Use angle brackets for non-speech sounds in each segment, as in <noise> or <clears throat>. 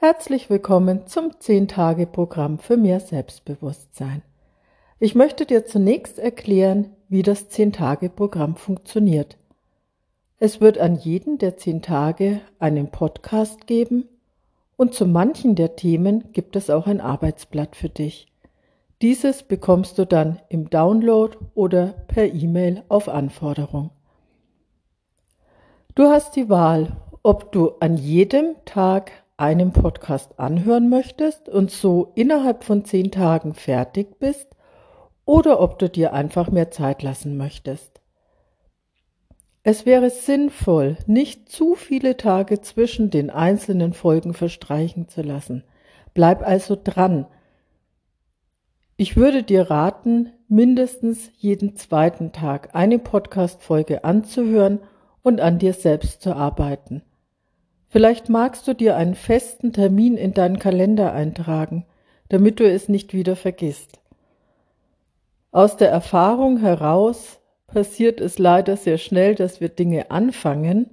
Herzlich willkommen zum 10-Tage-Programm für mehr Selbstbewusstsein. Ich möchte dir zunächst erklären, wie das 10-Tage-Programm funktioniert. Es wird an jeden der 10 Tage einen Podcast geben und zu manchen der Themen gibt es auch ein Arbeitsblatt für dich. Dieses bekommst du dann im Download oder per E-Mail auf Anforderung. Du hast die Wahl, ob du an jedem Tag einen Podcast anhören möchtest und so innerhalb von zehn Tagen fertig bist oder ob du dir einfach mehr Zeit lassen möchtest. Es wäre sinnvoll, nicht zu viele Tage zwischen den einzelnen Folgen verstreichen zu lassen. Bleib also dran. Ich würde dir raten, mindestens jeden zweiten Tag eine Podcast-Folge anzuhören und an dir selbst zu arbeiten. Vielleicht magst du dir einen festen Termin in deinen Kalender eintragen, damit du es nicht wieder vergisst. Aus der Erfahrung heraus passiert es leider sehr schnell, dass wir Dinge anfangen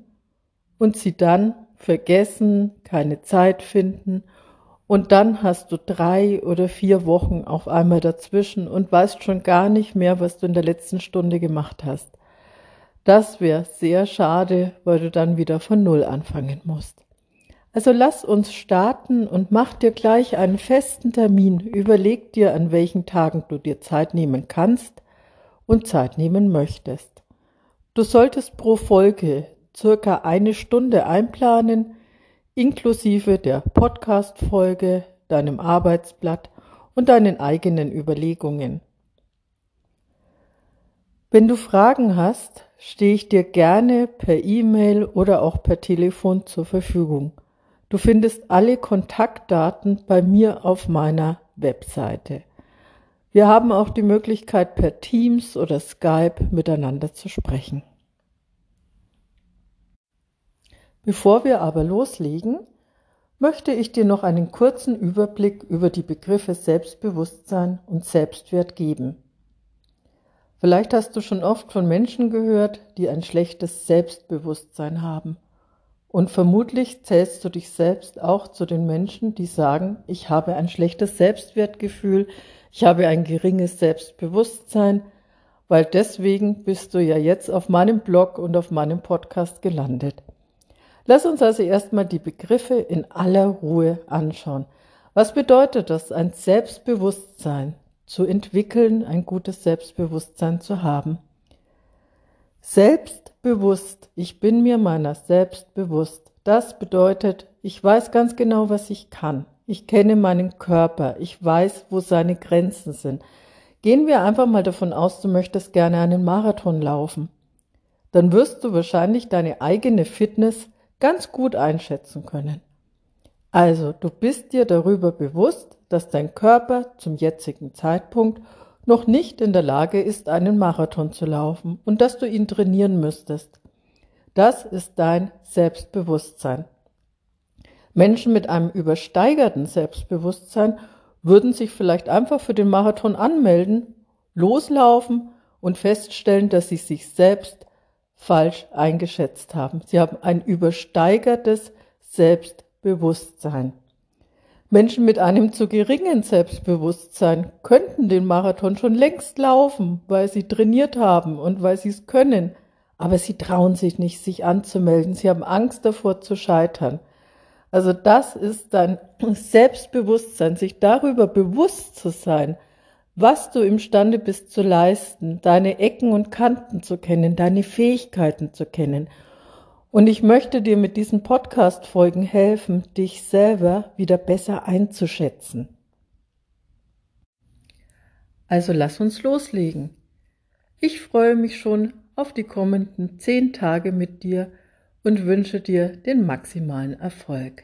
und sie dann vergessen, keine Zeit finden und dann hast du drei oder vier Wochen auf einmal dazwischen und weißt schon gar nicht mehr, was du in der letzten Stunde gemacht hast. Das wäre sehr schade, weil du dann wieder von Null anfangen musst. Also lass uns starten und mach dir gleich einen festen Termin. Überleg dir, an welchen Tagen du dir Zeit nehmen kannst und Zeit nehmen möchtest. Du solltest pro Folge circa eine Stunde einplanen, inklusive der Podcast-Folge, deinem Arbeitsblatt und deinen eigenen Überlegungen. Wenn du Fragen hast, stehe ich dir gerne per E-Mail oder auch per Telefon zur Verfügung. Du findest alle Kontaktdaten bei mir auf meiner Webseite. Wir haben auch die Möglichkeit, per Teams oder Skype miteinander zu sprechen. Bevor wir aber loslegen, möchte ich dir noch einen kurzen Überblick über die Begriffe Selbstbewusstsein und Selbstwert geben. Vielleicht hast du schon oft von Menschen gehört, die ein schlechtes Selbstbewusstsein haben. Und vermutlich zählst du dich selbst auch zu den Menschen, die sagen, ich habe ein schlechtes Selbstwertgefühl, ich habe ein geringes Selbstbewusstsein, weil deswegen bist du ja jetzt auf meinem Blog und auf meinem Podcast gelandet. Lass uns also erstmal die Begriffe in aller Ruhe anschauen. Was bedeutet das, ein Selbstbewusstsein? Zu entwickeln, ein gutes Selbstbewusstsein zu haben. Selbstbewusst, ich bin mir meiner selbst bewusst. Das bedeutet, ich weiß ganz genau, was ich kann. Ich kenne meinen Körper. Ich weiß, wo seine Grenzen sind. Gehen wir einfach mal davon aus, du möchtest gerne einen Marathon laufen. Dann wirst du wahrscheinlich deine eigene Fitness ganz gut einschätzen können. Also, du bist dir darüber bewusst, dass dein Körper zum jetzigen Zeitpunkt noch nicht in der Lage ist, einen Marathon zu laufen und dass du ihn trainieren müsstest. Das ist dein Selbstbewusstsein. Menschen mit einem übersteigerten Selbstbewusstsein würden sich vielleicht einfach für den Marathon anmelden, loslaufen und feststellen, dass sie sich selbst falsch eingeschätzt haben. Sie haben ein übersteigertes Selbstbewusstsein. Menschen mit einem zu geringen Selbstbewusstsein könnten den Marathon schon längst laufen, weil sie trainiert haben und weil sie es können, aber sie trauen sich nicht, sich anzumelden. Sie haben Angst davor zu scheitern. Also das ist dein <clears throat> Selbstbewusstsein, sich darüber bewusst zu sein, was du imstande bist zu leisten, deine Ecken und Kanten zu kennen, deine Fähigkeiten zu kennen und ich möchte dir mit diesen Podcast-Folgen helfen, dich selber wieder besser einzuschätzen. Also lass uns loslegen. Ich freue mich schon auf die kommenden zehn Tage mit dir und wünsche dir den maximalen Erfolg.